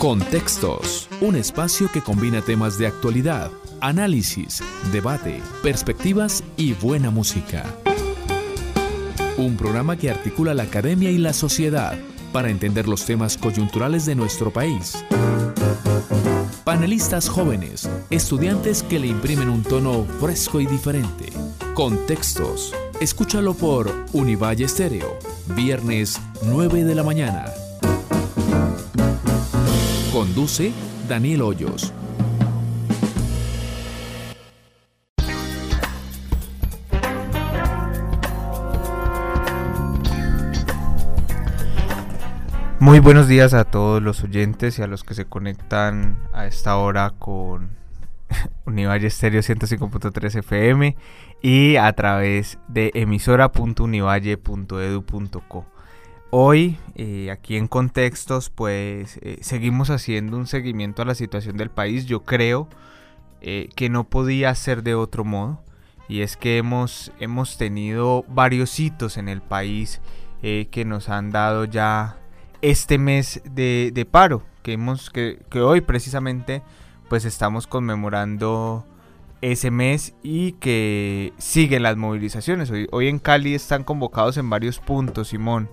Contextos, un espacio que combina temas de actualidad, análisis, debate, perspectivas y buena música. Un programa que articula la academia y la sociedad para entender los temas coyunturales de nuestro país. Panelistas jóvenes, estudiantes que le imprimen un tono fresco y diferente. Contextos. Escúchalo por Univalle Estéreo, viernes 9 de la mañana. Conduce Daniel Hoyos. Muy buenos días a todos los oyentes y a los que se conectan a esta hora con Univalle Estéreo 105.3 FM y a través de emisora.univalle.edu.co. Hoy, eh, aquí en Contextos, pues eh, seguimos haciendo un seguimiento a la situación del país. Yo creo eh, que no podía ser de otro modo. Y es que hemos, hemos tenido varios hitos en el país que nos han dado ya este mes de, paro. Que, hemos, que, que hoy precisamente pues estamos conmemorando ese mes y que siguen las movilizaciones. Hoy en Cali están convocados en varios puntos, Simón.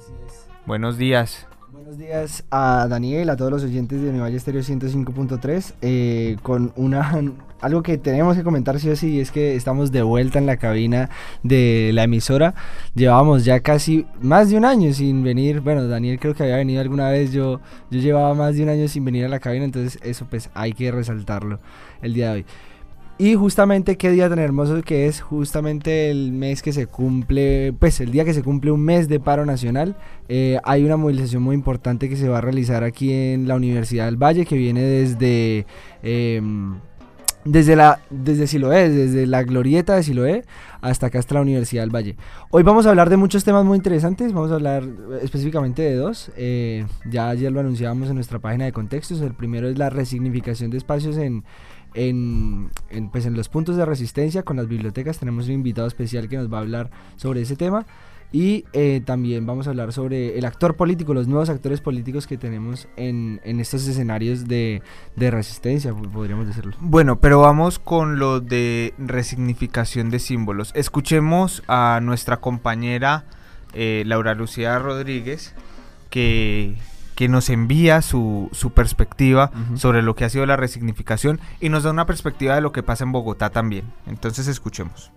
Buenos días. Buenos días a Daniel, a todos los oyentes de Univalle Estéreo 105.3, eh, con una algo que tenemos que comentar sí o sí es que estamos de vuelta en la cabina de la emisora. Llevábamos ya casi más de un año sin venir. Bueno, Daniel creo que había venido alguna vez. Yo, yo llevaba más de un año sin venir a la cabina, entonces eso pues hay que resaltarlo el día de hoy. Y justamente qué día tan hermoso que es, justamente el mes que se cumple, pues el día que se cumple un mes de paro nacional, eh, hay una movilización muy importante que se va a realizar aquí en la Universidad del Valle, que viene desde, em, desde, la, desde Siloé, desde la glorieta de Siloé hasta acá hasta la Universidad del Valle. Hoy vamos a hablar de muchos temas muy interesantes, vamos a hablar específicamente de dos, eh, ya ayer lo anunciábamos en nuestra página de contextos, el primero es la resignificación de espacios en en, pues en los puntos de resistencia con las bibliotecas tenemos un invitado especial que nos va a hablar sobre ese tema y eh, también vamos a hablar sobre el actor político, los nuevos actores políticos que tenemos en, en estos escenarios de, de, resistencia, podríamos decirlo. Bueno, pero vamos con lo de resignificación de símbolos. Escuchemos a nuestra compañera eh, Laura Lucía Rodríguez, que que nos envía su, su perspectiva sobre lo que ha sido la resignificación y nos da una perspectiva de lo que pasa en Bogotá también. Entonces escuchemos.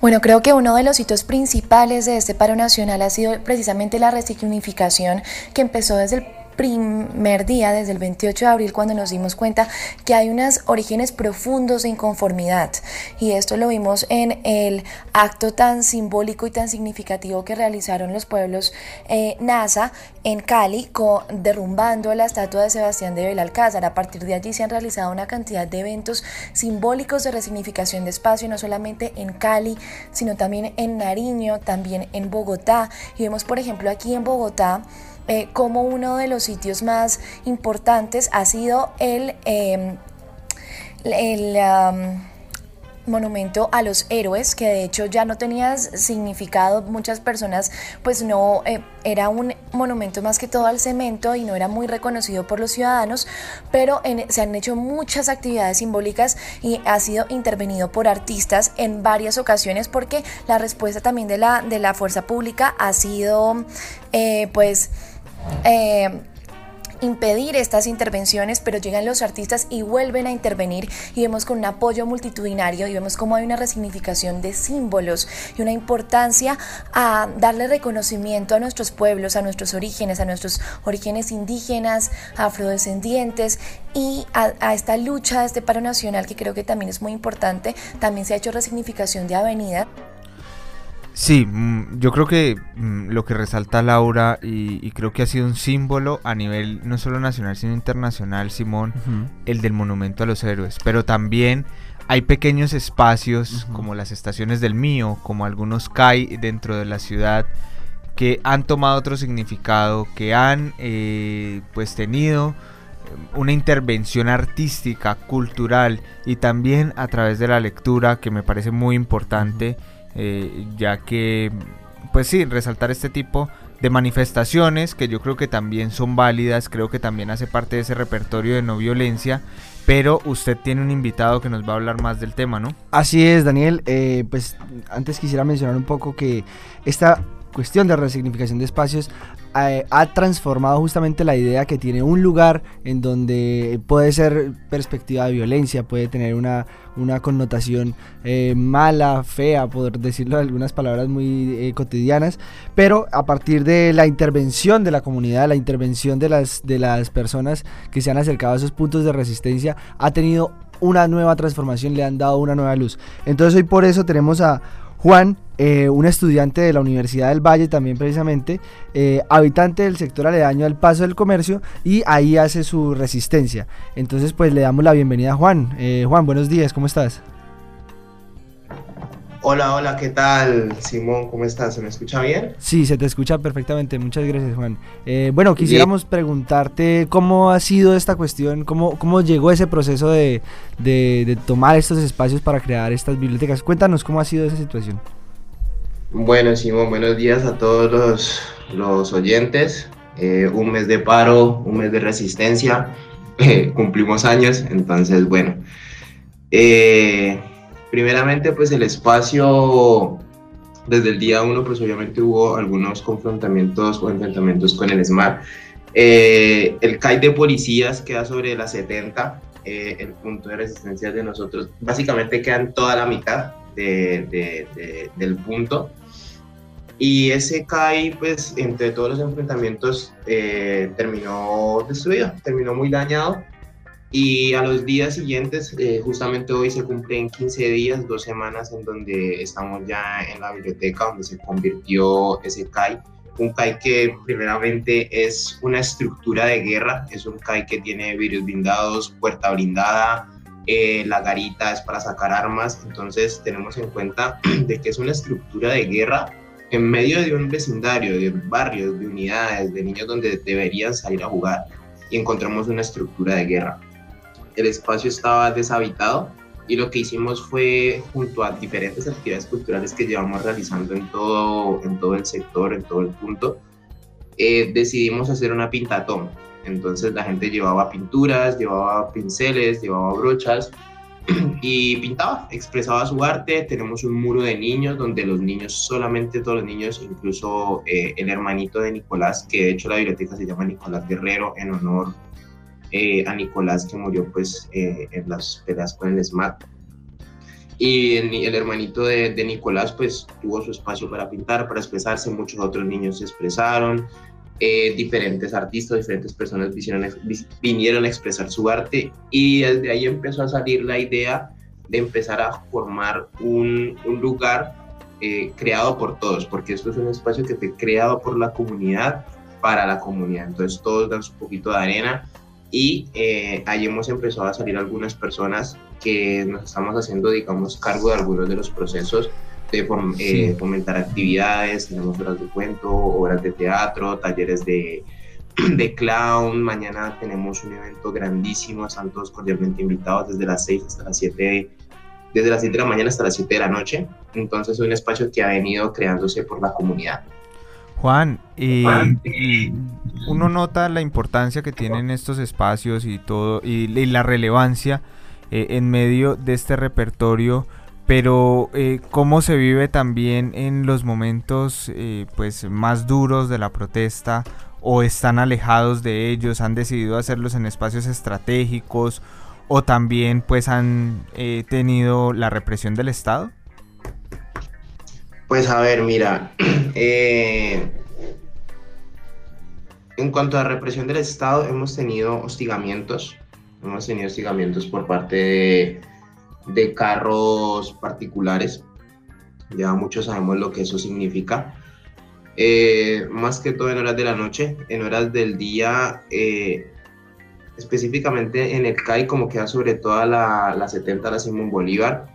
Bueno, creo que uno de los hitos principales de este paro nacional ha sido precisamente la resignificación que empezó desde el primer día, desde el 28 de abril, cuando nos dimos cuenta que hay unos orígenes profundos de inconformidad. Y esto lo vimos en el acto tan simbólico y tan significativo que realizaron los pueblos eh, NASA en Cali, derrumbando la estatua de Sebastián de Belalcázar. A partir de allí se han realizado una cantidad de eventos simbólicos de resignificación de espacio, no solamente en Cali, sino también en Nariño, también en Bogotá. Y vemos, por ejemplo, aquí en Bogotá, eh, como uno de los sitios más importantes ha sido el, em, el monumento a los héroes, que de hecho ya no tenía significado, muchas personas pues no, eh, era un monumento más que todo al cemento y no era muy reconocido por los ciudadanos, pero se han hecho muchas actividades simbólicas y ha sido intervenido por artistas en varias ocasiones porque la respuesta también de la, de la fuerza pública ha sido eh, pues eh, impedir estas intervenciones, pero llegan los artistas y vuelven a intervenir y vemos con un apoyo multitudinario y vemos cómo hay una resignificación de símbolos y una importancia a darle reconocimiento a nuestros pueblos, a nuestros orígenes, a nuestros orígenes indígenas, afrodescendientes y a, a esta lucha, a este paro nacional que creo que también es muy importante. También se ha hecho resignificación de avenida. Sí, mm, yo creo que mm, lo que resalta Laura y, creo que ha sido un símbolo a nivel no solo nacional sino internacional, Simón, el del monumento a los héroes, pero también hay pequeños espacios como las estaciones del mío, como algunos CAI dentro de la ciudad que han tomado otro significado, que han eh, pues tenido eh, una intervención artística, cultural y también a través de la lectura que me parece muy importante. Eh, ya que, pues sí, resaltar este tipo de manifestaciones que yo creo que también son válidas, creo que también hace parte de ese repertorio de no violencia, pero usted tiene un invitado que nos va a hablar más del tema, ¿no? Así es, Daniel. Eh, pues antes quisiera mencionar un poco que esta cuestión de resignificación de espacios eh, ha transformado justamente la idea que tiene un lugar en donde puede ser perspectiva de violencia, puede tener una, una connotación eh, mala, fea, por decirlo de algunas palabras muy eh, cotidianas, pero a partir de la intervención de la comunidad, la intervención de las, de las personas que se han acercado a esos puntos de resistencia, ha tenido una nueva transformación, le han dado una nueva luz. Entonces hoy por eso tenemos a Juan, eh, un estudiante de la Universidad del Valle también precisamente, eh, habitante del sector aledaño al Paso del Comercio y ahí hace su resistencia. Entonces pues le damos la bienvenida a Juan. Eh, Juan, buenos días, ¿cómo estás? Hola, hola, ¿qué tal? Simón, ¿cómo estás? ¿Se me escucha bien? Sí, se te escucha perfectamente. Muchas gracias, Juan. bueno, quisiéramos preguntarte cómo ha sido esta cuestión, cómo, cómo llegó ese proceso de, de, tomar estos espacios para crear estas bibliotecas. Cuéntanos cómo ha sido esa situación. Bueno, Simón, buenos días a todos los, los oyentes. Eh, un mes de paro, un mes de resistencia. cumplimos años, entonces, bueno. Eh, Primeramente, pues el espacio, desde el día uno, pues obviamente hubo algunos confrontamientos o enfrentamientos con el SMART. Eh, el CAI de policías queda sobre la 70, eh, el punto de resistencia de nosotros básicamente queda en toda la mitad del punto. Y ese CAI, pues entre todos los enfrentamientos, eh, terminó destruido, terminó muy dañado. Y a los días siguientes, eh, justamente hoy se cumplen 15 días, dos semanas en donde estamos ya en la biblioteca donde se convirtió ese CAI. Un CAI que primeramente es una estructura de guerra, es un CAI que tiene vidrios blindados, puerta blindada, eh, la garita es para sacar armas, entonces tenemos en cuenta de que es una estructura de guerra en medio de un vecindario, de barrios, de unidades, de niños donde deberían salir a jugar y encontramos una estructura de guerra el espacio estaba deshabitado y lo que hicimos fue, junto a diferentes actividades culturales que llevamos realizando en todo, en todo el sector, en todo el punto, eh, decidimos hacer una pintatón. Entonces la gente llevaba pinturas, llevaba pinceles, llevaba brochas y pintaba, expresaba su arte. Tenemos un muro de niños donde los niños, solamente todos los niños, incluso eh, el hermanito de Nicolás, que de hecho la biblioteca se llama Nicolás Guerrero en honor eh, a Nicolás que murió pues eh, en las peleas con el SMAT. Y el, hermanito de, Nicolás pues tuvo su espacio para pintar, para expresarse, muchos otros niños se expresaron, eh, diferentes artistas, diferentes personas vinieron, vinieron a expresar su arte y desde ahí empezó a salir la idea de empezar a formar un, un lugar creado por todos, porque esto es un espacio que fue creado por la comunidad para la comunidad. Entonces todos dan su poquito de arena y eh, ahí hemos empezado a salir algunas personas que nos estamos haciendo, digamos, cargo de algunos de los procesos de eh, fomentar actividades, tenemos horas de cuento, obras de teatro, talleres de, de clown, mañana tenemos un evento grandísimo, están todos cordialmente invitados desde las 6 hasta las 7 desde las 7 de la mañana hasta las 7 de la noche, entonces es un espacio que ha venido creándose por la comunidad. Juan, y, uno nota la importancia que tienen estos espacios y todo, y, la relevancia eh, en medio de este repertorio, pero eh, cómo se vive también en los momentos eh, pues más duros de la protesta o están alejados de ellos, han decidido hacerlos en espacios estratégicos o también pues han tenido la represión del Estado. Pues a ver, mira, eh, en cuanto a represión del Estado, hemos tenido hostigamientos, hemos tenido hostigamientos por parte de, carros particulares, ya muchos sabemos lo que eso significa. Eh, más que todo en horas de la noche, en horas del día, eh, específicamente en el CAI, como queda sobre toda la, la 70, la Simón Bolívar.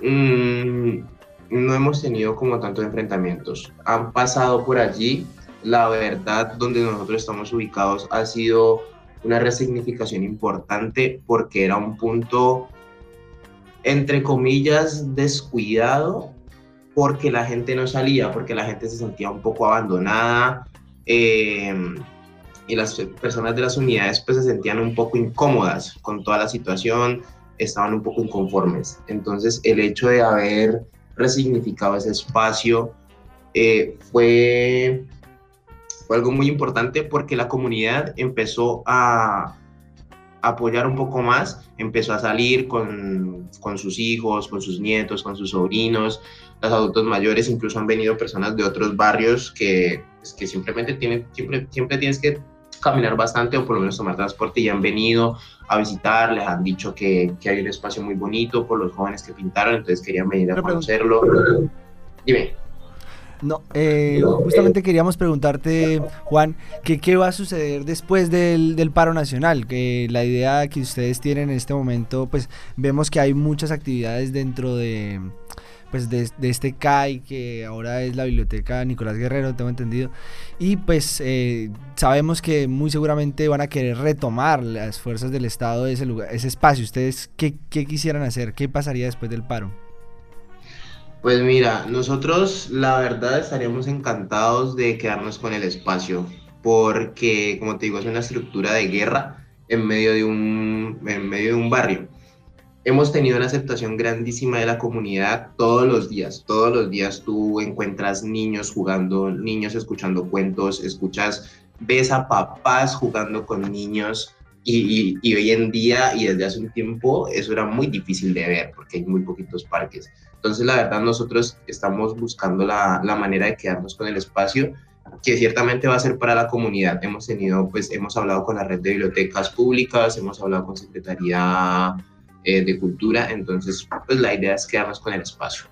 Mm, no hemos tenido como tantos enfrentamientos. Han pasado por allí. La verdad, donde nosotros estamos ubicados ha sido una resignificación importante porque era un punto, entre comillas, descuidado, porque la gente no salía, porque la gente se sentía un poco abandonada eh, y las personas de las unidades pues se sentían un poco incómodas con toda la situación, estaban un poco inconformes. Entonces el hecho de haber resignificado ese espacio eh, fue, fue algo muy importante porque la comunidad empezó a, apoyar un poco más, empezó a salir con, con, sus hijos, con sus nietos, con sus sobrinos, los adultos mayores, incluso han venido personas de otros barrios que, pues, que simplemente tienen, siempre, siempre tienes que caminar bastante o por lo menos tomar transporte y han venido a visitar, les han dicho que, que hay un espacio muy bonito por los jóvenes que pintaron, entonces querían venir a conocerlo. Dime. No, eh, justamente queríamos preguntarte, Juan, que qué va a suceder después del, del, paro nacional, que la idea que ustedes tienen en este momento, pues vemos que hay muchas actividades dentro de, pues de, este CAI, que ahora es la biblioteca Nicolás Guerrero, tengo entendido, y pues eh, sabemos que muy seguramente van a querer retomar las fuerzas del Estado ese lugar, ese espacio. ¿Ustedes qué, qué quisieran hacer? ¿Qué pasaría después del paro? Pues mira, nosotros la verdad estaríamos encantados de quedarnos con el espacio, porque como te digo, es una estructura de guerra en medio de un, en medio de un barrio hemos tenido una aceptación grandísima de la comunidad todos los días. Todos los días tú encuentras niños jugando, niños escuchando cuentos, escuchas, ves a papás jugando con niños. Y, hoy en día y desde hace un tiempo eso era muy difícil de ver porque hay muy poquitos parques. Entonces la verdad nosotros estamos buscando la, la manera de quedarnos con el espacio que ciertamente va a ser para la comunidad. Hemos tenido, pues hemos hablado con la red de bibliotecas públicas, hemos hablado con Secretaría eh, de cultura, entonces pues la idea es quedarnos con el espacio.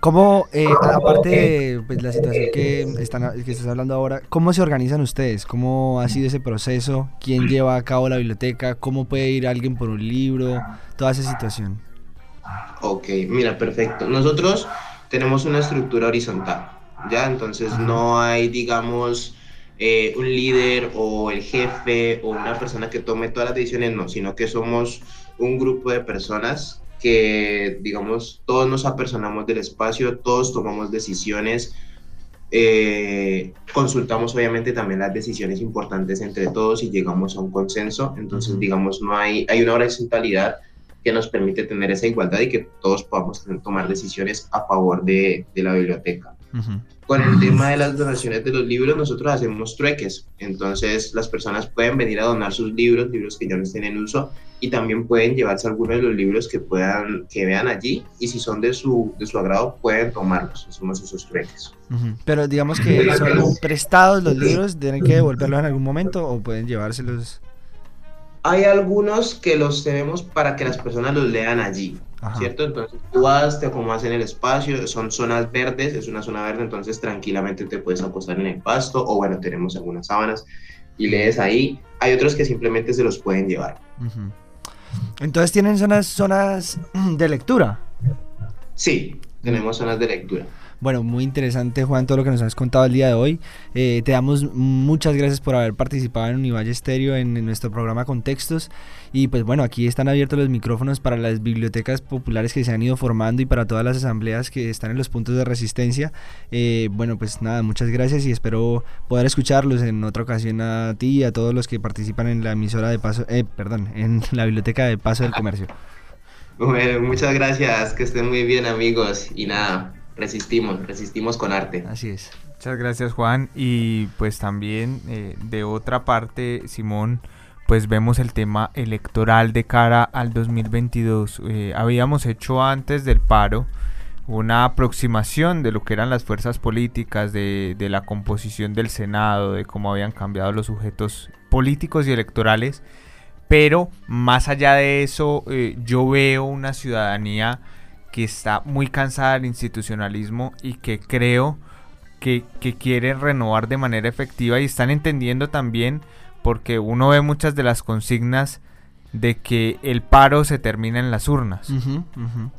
¿Cómo, eh, aparte de pues, la situación que, están, que estás hablando ahora, cómo se organizan ustedes? ¿Cómo ha sido ese proceso? ¿Quién lleva a cabo la biblioteca? ¿Cómo puede ir alguien por un libro? Toda esa situación. Ok, mira, perfecto. Nosotros tenemos una estructura horizontal, ¿ya? Entonces no hay, digamos, eh, un líder o el jefe o una persona que tome todas las decisiones, no, sino que somos un grupo de personas que, digamos, todos nos apersonamos del espacio, todos tomamos decisiones, eh, consultamos obviamente también las decisiones importantes entre todos y llegamos a un consenso, entonces, digamos, no hay, hay una horizontalidad que nos permite tener esa igualdad y que todos podamos tomar decisiones a favor de, de la biblioteca. Con el tema de las donaciones de los libros, nosotros hacemos trueques. Entonces, las personas pueden venir a donar sus libros, libros que ya no estén en uso, y también pueden llevarse algunos de los libros que puedan, que vean allí, y si son de su, de su agrado, pueden tomarlos. Hacemos esos trueques. Pero digamos que son prestados los libros, ¿tienen que devolverlos en algún momento o pueden llevárselos? Hay algunos que los tenemos para que las personas los lean allí. ¿Cierto? Entonces tú vas, te acomodas en el espacio, son zonas verdes, es una zona verde, entonces tranquilamente te puedes acostar en el pasto o bueno, tenemos algunas sábanas y lees ahí. Hay otros que simplemente se los pueden llevar. Entonces tienen zonas, zonas de lectura. Sí, tenemos zonas de lectura. Bueno, muy interesante Juan todo lo que nos has contado el día de hoy. Eh, te damos muchas gracias por haber participado en Univalle Estéreo en, nuestro programa Contextos. Y pues bueno, aquí están abiertos los micrófonos para las bibliotecas populares que se han ido formando y para todas las asambleas que están en los puntos de resistencia. Eh, bueno, pues nada, muchas gracias y espero poder escucharlos en otra ocasión a ti y a todos los que participan en la emisora de Paso, eh, perdón, en la biblioteca de Paso del Comercio. Muchas gracias, que estén muy bien amigos y nada, resistimos, resistimos con arte. Así es. Muchas gracias Juan y pues también eh, de otra parte Simón pues vemos el tema electoral de cara al 2022. Eh, habíamos hecho antes del paro una aproximación de lo que eran las fuerzas políticas, de, de la composición del Senado, de cómo habían cambiado los sujetos políticos y electorales. Pero más allá de eso, eh, yo veo una ciudadanía que está muy cansada del institucionalismo y que creo que, que quieren renovar de manera efectiva y están entendiendo también porque uno ve muchas de las consignas de que el paro se termina en las urnas.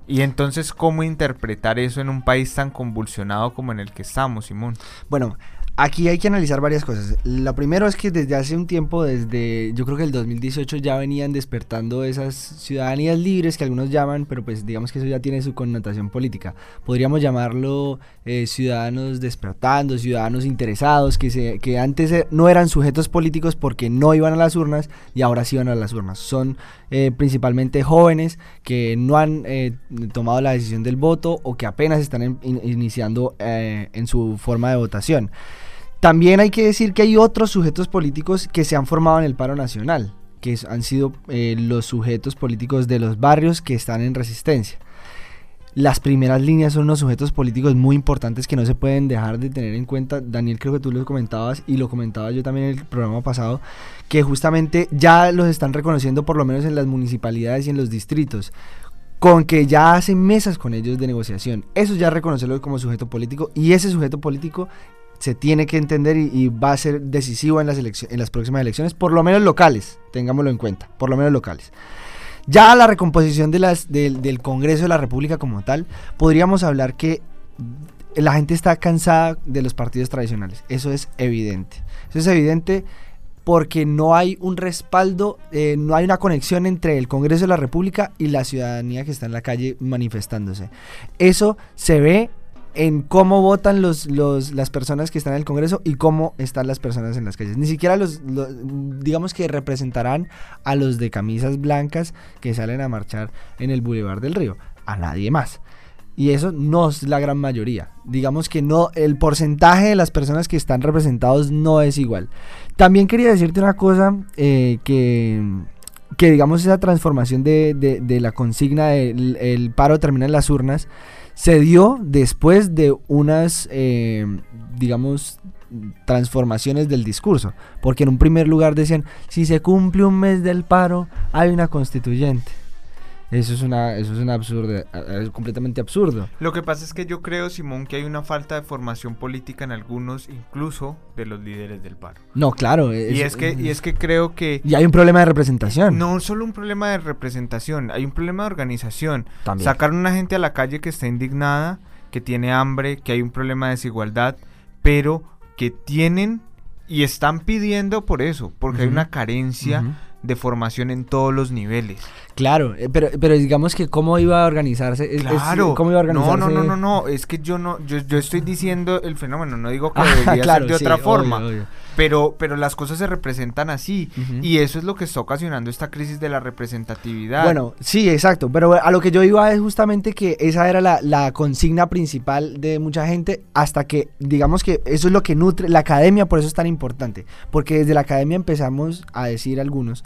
Y entonces, ¿cómo interpretar eso en un país tan convulsionado como en el que estamos, Simón? Bueno, Aquí hay que analizar varias cosas. Lo primero es que desde hace un tiempo, desde yo creo que el 2018 ya venían despertando esas ciudadanías libres que algunos llaman, pero pues digamos que eso ya tiene su connotación política. Podríamos llamarlo eh, ciudadanos despertando, ciudadanos interesados, que, se, que antes eh, no eran sujetos políticos porque no iban a las urnas y ahora sí van a las urnas. Son eh, principalmente jóvenes que no han tomado la decisión del voto o que apenas están iniciando en su forma de votación. También hay que decir que hay otros sujetos políticos que se han formado en el paro nacional, que han sido eh, los sujetos políticos de los barrios que están en resistencia. Las primeras líneas son unos sujetos políticos muy importantes que no se pueden dejar de tener en cuenta. Daniel, creo que tú lo comentabas y lo comentaba yo también en el programa pasado, que justamente ya los están reconociendo por lo menos en las municipalidades y en los distritos con que ya hacen mesas con ellos de negociación. Eso ya reconocerlo como sujeto político y ese sujeto político se tiene que entender y, va a ser decisivo en las, en las próximas elecciones, por lo menos locales, tengámoslo en cuenta, por lo menos locales. Ya la recomposición del Congreso de la República como tal, podríamos hablar que la gente está cansada de los partidos tradicionales. Eso es evidente. Eso es evidente porque no hay un respaldo, eh, no hay una conexión entre el Congreso de la República y la ciudadanía que está en la calle manifestándose. Eso se ve en cómo votan los, las personas que están en el Congreso y cómo están las personas en las calles. Ni siquiera los, digamos que representarán a los de camisas blancas que salen a marchar en el Boulevard del Río, a nadie más. Y eso no es la gran mayoría. Digamos que no, el porcentaje de las personas que están representados no es igual. También quería decirte una cosa eh, que que digamos esa transformación de, de, la consigna del el paro termina en las urnas se dio después de unas, eh, digamos, transformaciones del discurso. Porque en un primer lugar decían, si se cumple un mes del paro, hay una constituyente. Eso es una, eso es un absurdo, es completamente absurdo. Lo que pasa es que yo creo, Simón, que hay una falta de formación política en algunos, incluso de los líderes del paro. No, claro. y es que, y es que creo que. Y hay un problema de representación. No solo un problema de representación, hay un problema de organización. También. Sacar a una gente a la calle que está indignada, que tiene hambre, que hay un problema de desigualdad, pero que tienen y están pidiendo por eso, porque hay una carencia de formación en todos los niveles. Claro, eh, pero, pero digamos que cómo iba a organizarse. Claro. ¿Cómo iba a organizarse? No, no, no, no, no, es que yo no, yo, yo estoy diciendo el fenómeno, no digo que debería ser de otra forma. Pero, pero las cosas se representan así. Y eso es lo que está ocasionando esta crisis de la representatividad. Bueno, sí, exacto. Pero a lo que yo iba es justamente que esa era la, la consigna principal de mucha gente. Hasta que, digamos que eso es lo que nutre. La academia, por eso es tan importante. Porque desde la academia empezamos a decir algunos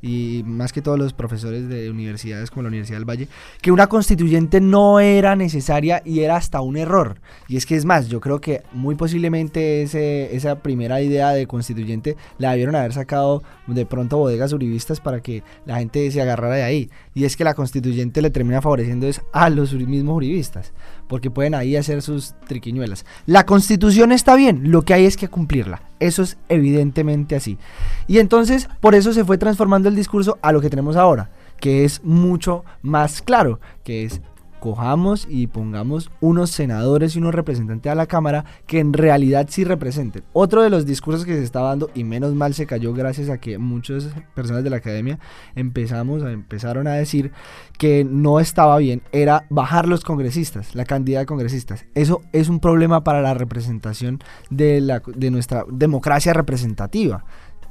y más que todos los profesores de universidades como la Universidad del Valle, que una constituyente no era necesaria y era hasta un error. Y es que es más, yo creo que muy posiblemente ese, esa primera idea de constituyente la debieron haber sacado de pronto bodegas uribistas para que la gente se agarrara de ahí. Y es que la constituyente le termina favoreciendo es a los mismos uribistas, porque pueden ahí hacer sus triquiñuelas. La constitución está bien, lo que hay es que cumplirla. Eso es evidentemente así. Y entonces, por eso se fue transformando el discurso a lo que tenemos ahora, que es mucho más claro, que es cojamos y pongamos unos senadores y unos representantes a la Cámara que en realidad sí representen. Otro de los discursos que se estaba dando, y menos mal se cayó gracias a que muchas personas de la academia empezamos, empezaron a decir que no estaba bien, era bajar los congresistas, la cantidad de congresistas. Eso es un problema para la representación de, la, de nuestra democracia representativa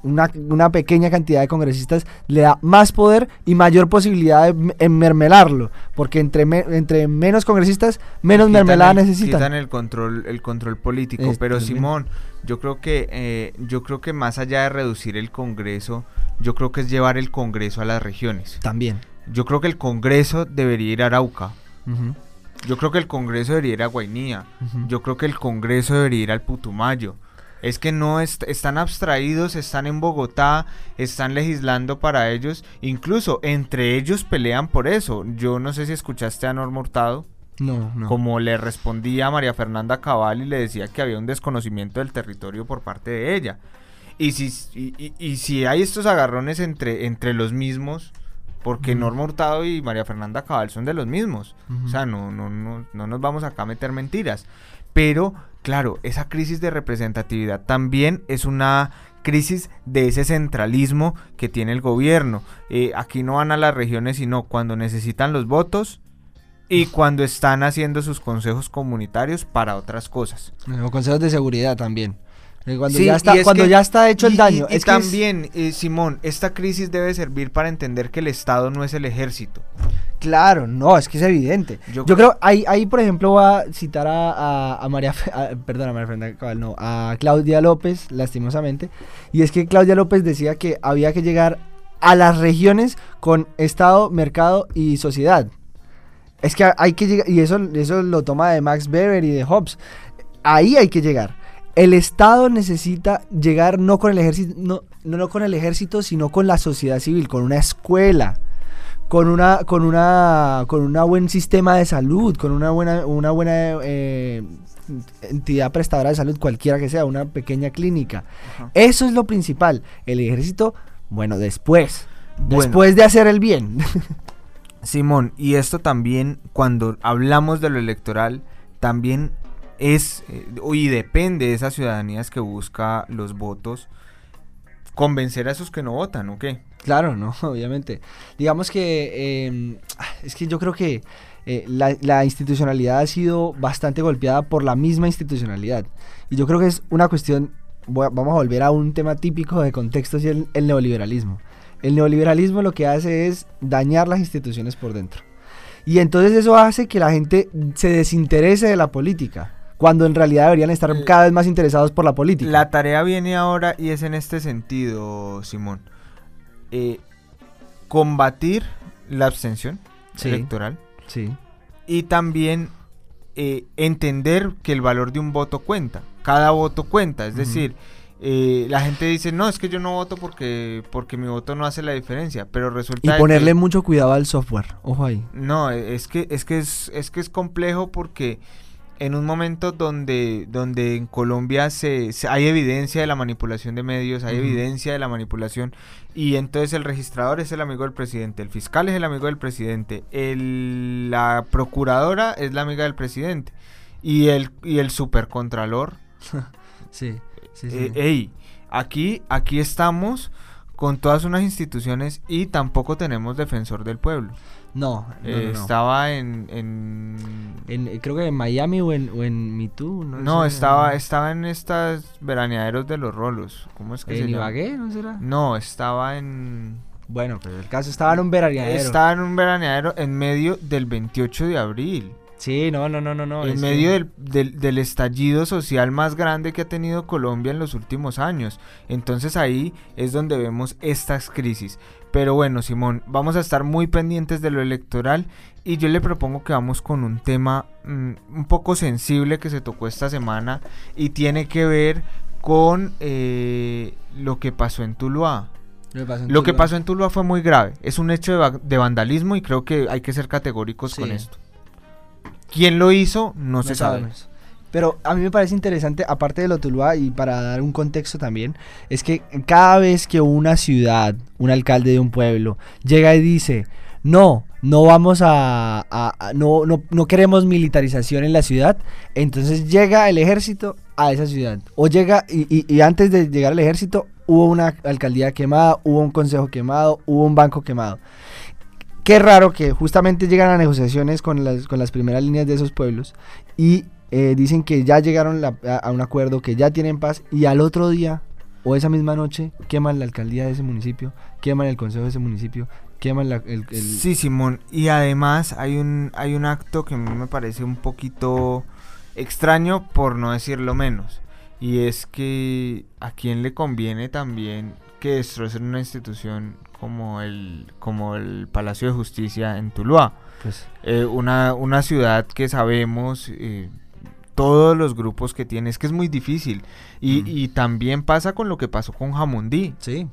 una, pequeña cantidad de congresistas le da más poder y mayor posibilidad de enmermelarlo, porque entre, entre menos congresistas, menos mermelada necesitan. Quitan el control, el control político, pero Simón, yo creo que eh, yo creo que más allá de reducir el Congreso, yo creo que es llevar el Congreso a las regiones. También. Yo creo que el Congreso debería ir a Arauca. Yo creo que el Congreso debería ir a Guainía. Yo creo que el Congreso debería ir al Putumayo. Es que no están abstraídos, están en Bogotá, están legislando para ellos, incluso entre ellos pelean por eso. Yo no sé si escuchaste a Norma Hurtado. No, no. Como le respondía a María Fernanda Cabal y le decía que había un desconocimiento del territorio por parte de ella. Y si, y, si hay estos agarrones entre, entre los mismos, porque Norma Hurtado y María Fernanda Cabal son de los mismos. O sea, no, no, no, no nos vamos acá a meter mentiras. pero claro, esa crisis de representatividad también es una crisis de ese centralismo que tiene el gobierno. Eh, aquí no van a las regiones sino cuando necesitan los votos y cuando están haciendo sus consejos comunitarios para otras cosas. Consejos de seguridad también. Eh, cuando, ya, está, cuando ya está hecho el daño. Y, es también, eh, Simón, esta crisis debe servir para entender que el Estado no es el ejército. Claro, no, es que es evidente. Yo, creo, ahí, ahí, por ejemplo, voy a citar a, a, María, perdón, a María Fernanda no, a Claudia López, lastimosamente, y es que Claudia López decía que había que llegar a las regiones con Estado, mercado y sociedad. Es que hay que llegar, y eso, eso lo toma de Max Weber y de Hobbes. Ahí hay que llegar. El Estado necesita llegar no con el ejército, no, no, con el ejército, sino con la sociedad civil, con una escuela, con una, con una, con una buen sistema de salud, con una buena, una buena eh, entidad prestadora de salud, cualquiera que sea, una pequeña clínica. Eso es lo principal. El ejército, bueno, después, después de hacer el bien. Simón, y esto también, cuando hablamos de lo electoral, también es eh, y depende de esas ciudadanías que busca los votos convencer a esos que no votan, ¿o qué? Claro, no, obviamente. Digamos que em, es que yo creo que eh, la, institucionalidad ha sido bastante golpeada por la misma institucionalidad. Y yo creo que es una cuestión, vamos a volver a un tema típico de contextos y el neoliberalismo. El neoliberalismo lo que hace es dañar las instituciones por dentro. Y entonces eso hace que la gente se desinterese de la política cuando en realidad deberían estar cada vez más interesados por la política. La tarea viene ahora y es en este sentido, Simón. Eh, combatir la abstención electoral. Sí. Y también eh, entender que el valor de un voto cuenta. Cada voto cuenta. Es decir, eh, la gente dice, no, es que yo no voto porque, porque mi voto no hace la diferencia. Pero resulta. Y ponerle mucho cuidado al software. Ojo ahí. No, es que, es que es, es que es complejo porque en un momento donde, donde en Colombia se, hay evidencia de la manipulación de medios, hay evidencia de la manipulación, y entonces el registrador es el amigo del presidente, el fiscal es el amigo del presidente, el, la procuradora es la amiga del presidente, y el, y el supercontralor. sí, sí, sí. Eh, aquí, aquí estamos con todas unas instituciones y tampoco tenemos defensor del pueblo. No, eh, estaba en, en, Creo que en Miami o en, o en Mitú. No, estaba, estaba en estas veraneaderos de los rolos. ¿Cómo es que ¿En se Ibagué, no será? No, estaba en... Bueno, pero el caso estaba en un veraneadero. Estaba en un veraneadero en medio del 28 de abril. Sí, no, no, no, no. no en medio del, del, del, estallido social más grande que ha tenido Colombia en los últimos años. Entonces ahí es donde vemos estas crisis. Pero bueno, Simón, vamos a estar muy pendientes de lo electoral y yo le propongo que vamos con un tema mm, un poco sensible que se tocó esta semana y tiene que ver con eh, lo que pasó en Tuluá. Lo que pasó en Tuluá fue muy grave. Es un hecho de, vandalismo y creo que hay que ser categóricos con esto. ¿Quién lo hizo? No, se sabe. Pero a mí me parece interesante, aparte de lo Tuluá, y para dar un contexto también, es que cada vez que una ciudad, un alcalde de un pueblo, llega y dice, no, no vamos a, no, no, no, queremos militarización en la ciudad, entonces llega el ejército a esa ciudad. O llega, y, y, antes de llegar al ejército, hubo una alcaldía quemada, hubo un consejo quemado, hubo un banco quemado. Qué raro que justamente llegan a negociaciones con las, con las primeras líneas de esos pueblos y eh, dicen que ya llegaron a, un acuerdo, que ya tienen paz y al otro día o esa misma noche queman la alcaldía de ese municipio, queman el consejo de ese municipio, queman el, Sí, Simón, y además hay un, hay un acto que a mí me parece un poquito extraño por no decirlo menos. Y es que a quién le conviene también que destrocen una institución como el, como el Palacio de Justicia en Tuluá. Pues, eh, una, una ciudad que sabemos... Eh, todos los grupos que tiene. Es que es muy difícil. Y, mm. y también pasa con lo que pasó con Jamundí. Sí.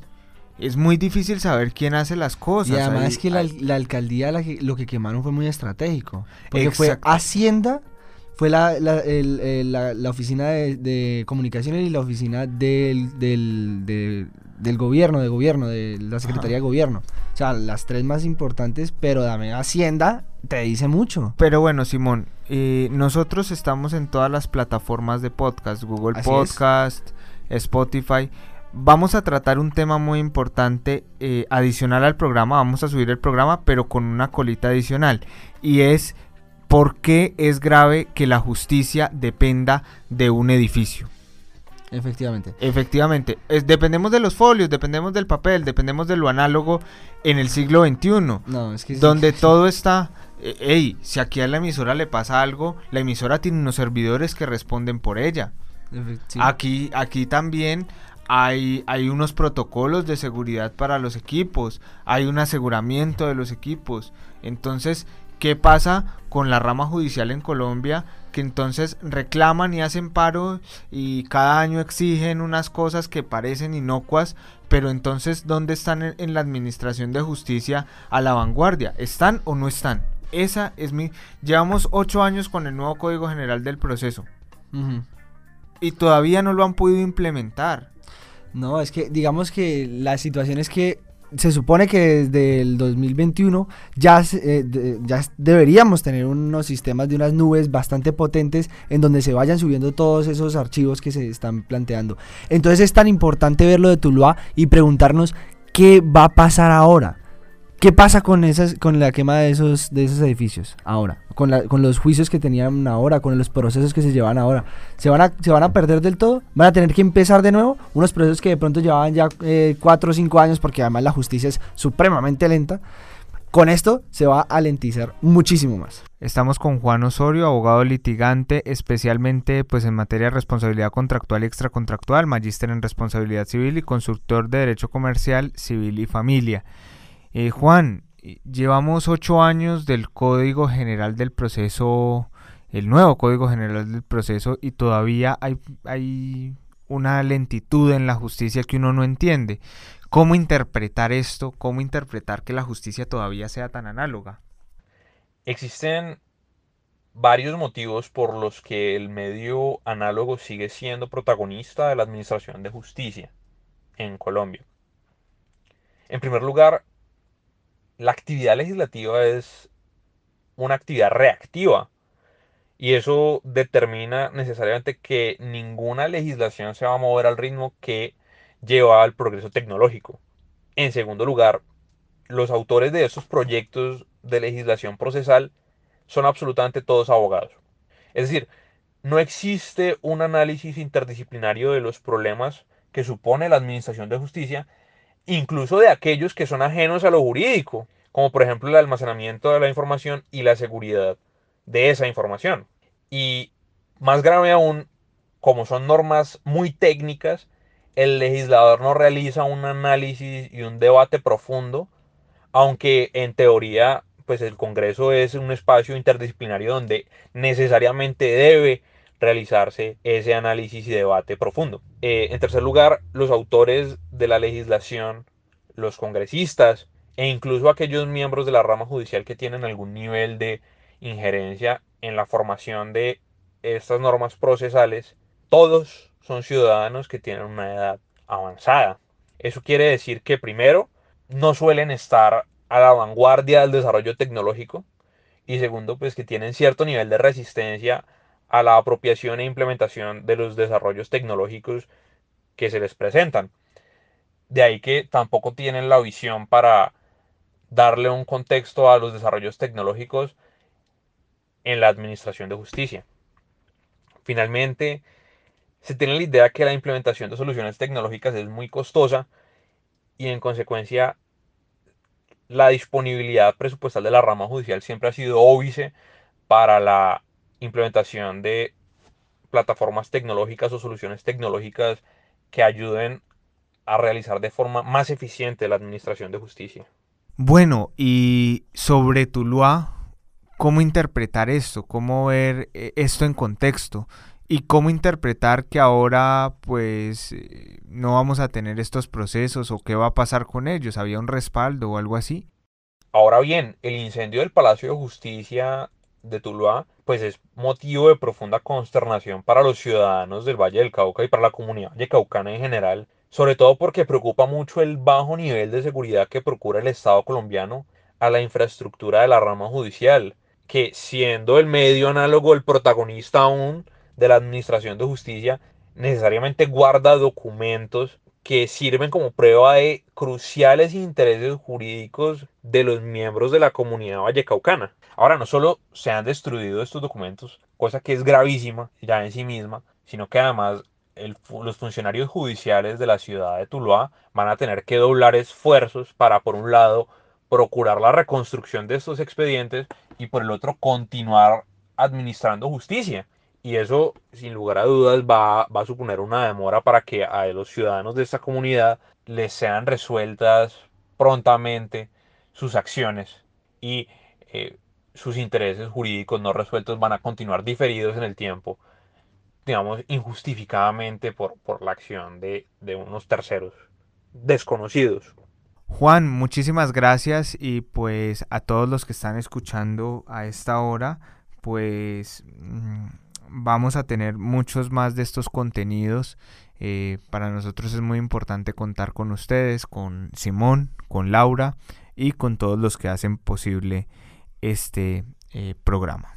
Es muy difícil saber quién hace las cosas. Y además es que la, alcaldía lo que quemaron fue muy estratégico. Porque fue Hacienda, fue la, la, oficina de, comunicaciones y la oficina del, del, del gobierno, de gobierno, de la Secretaría de Gobierno. O sea, las tres más importantes, pero dame Hacienda te dice mucho. Pero bueno, Simón, eh, nosotros estamos en todas las plataformas de podcast, Google Podcast, Spotify. Vamos a tratar un tema muy importante eh, adicional al programa, vamos a subir el programa, pero con una colita adicional. Y es por qué es grave que la justicia dependa de un edificio. Efectivamente. Efectivamente. dependemos de los folios, dependemos del papel, dependemos de lo análogo en el siglo XXI. No, es que Donde todo está... Eh, ey, si aquí a la emisora le pasa algo, la emisora tiene unos servidores que responden por ella. Aquí, aquí también hay, hay unos protocolos de seguridad para los equipos, hay un aseguramiento de los equipos. Entonces, ¿qué pasa con la rama judicial en Colombia? que entonces reclaman y hacen paro y cada año exigen unas cosas que parecen inocuas, pero entonces ¿dónde están en, la administración de justicia a la vanguardia? ¿Están o no están? Esa es mi... Llevamos ocho años con el nuevo Código General del Proceso. Y todavía no lo han podido implementar. No, es que digamos que la situación es que se supone que desde el 2021 ya, eh, ya deberíamos tener unos sistemas de unas nubes bastante potentes en donde se vayan subiendo todos esos archivos que se están planteando. Entonces es tan importante verlo de Tuluá y preguntarnos qué va a pasar ahora. ¿Qué pasa con esas, con la quema de esos, de esos edificios ahora? Con, con los juicios que tenían ahora, con los procesos que se llevan ahora. ¿Se van, a, ¿Se van a perder del todo? ¿Van a tener que empezar de nuevo? Unos procesos que de pronto llevaban ya eh, 4 o 5 años porque además la justicia es supremamente lenta. Con esto se va a lentizar muchísimo más. Estamos con Juan Osorio, abogado litigante, especialmente pues en materia de responsabilidad contractual y extracontractual, magíster en responsabilidad civil y consultor de derecho comercial, civil y familia. Eh, Juan, llevamos ocho años del Código General del Proceso, el nuevo Código General del Proceso, y todavía hay una lentitud en la justicia que uno no entiende. ¿Cómo interpretar esto? ¿Cómo interpretar que la justicia todavía sea tan análoga? Existen varios motivos por los que el medio análogo sigue siendo protagonista de la administración de justicia en Colombia. En primer lugar, la actividad legislativa es una actividad reactiva y eso determina necesariamente que ninguna legislación se va a mover al ritmo que lleva al progreso tecnológico. En segundo lugar, los autores de estos proyectos de legislación procesal son absolutamente todos abogados. Es decir, no existe un análisis interdisciplinario de los problemas que supone la administración de justicia incluso de aquellos que son ajenos a lo jurídico, como por ejemplo el almacenamiento de la información y la seguridad de esa información. Y más grave aún, como son normas muy técnicas, el legislador no realiza un análisis y un debate profundo, aunque en teoría pues el Congreso es un espacio interdisciplinario donde necesariamente debe realizarse ese análisis y debate profundo. Eh, en tercer lugar, los autores de la legislación, los congresistas e incluso aquellos miembros de la rama judicial que tienen algún nivel de injerencia en la formación de estas normas procesales, todos son ciudadanos que tienen una edad avanzada. Eso quiere decir que primero, no suelen estar a la vanguardia del desarrollo tecnológico y segundo, pues que tienen cierto nivel de resistencia a la apropiación e implementación de los desarrollos tecnológicos que se les presentan. De ahí que tampoco tienen la visión para darle un contexto a los desarrollos tecnológicos en la administración de justicia. Finalmente, se tiene la idea que la implementación de soluciones tecnológicas es muy costosa y en consecuencia la disponibilidad presupuestal de la rama judicial siempre ha sido óbice para la implementación de plataformas tecnológicas o soluciones tecnológicas que ayuden a realizar de forma más eficiente la administración de justicia. Bueno, y sobre Tuluá, ¿cómo interpretar esto? ¿Cómo ver eh, esto en contexto? ¿Y cómo interpretar que ahora pues eh, no vamos a tener estos procesos o qué va a pasar con ellos? ¿Había un respaldo o algo así? Ahora bien, el incendio del Palacio de Justicia de Tuluá, pues es motivo de profunda consternación para los ciudadanos del Valle del Cauca y para la comunidad vallecaucana en general, sobre todo porque preocupa mucho el bajo nivel de seguridad que procura el Estado colombiano a la infraestructura de la rama judicial, que siendo el medio análogo el protagonista aún de la Administración de Justicia, necesariamente guarda documentos que sirven como prueba de cruciales intereses jurídicos de los miembros de la comunidad vallecaucana. Ahora, no solo se han destruido estos documentos, cosa que es gravísima ya en sí misma, sino que además los funcionarios judiciales de la ciudad de Tuluá van a tener que doblar esfuerzos para, por un lado, procurar la reconstrucción de estos expedientes y por el otro, continuar administrando justicia. Y eso, sin lugar a dudas, va, a suponer una demora para que a los ciudadanos de esta comunidad les sean resueltas prontamente sus acciones y eh, sus intereses jurídicos no resueltos van a continuar diferidos en el tiempo digamos, injustificadamente por, por la acción de, de unos terceros desconocidos. Juan, muchísimas gracias y pues a todos los que están escuchando a esta hora, pues mm, vamos a tener muchos más de estos contenidos. Eh, para nosotros es muy importante contar con ustedes, con Simón, con Laura y con todos los que hacen posible este eh, programa.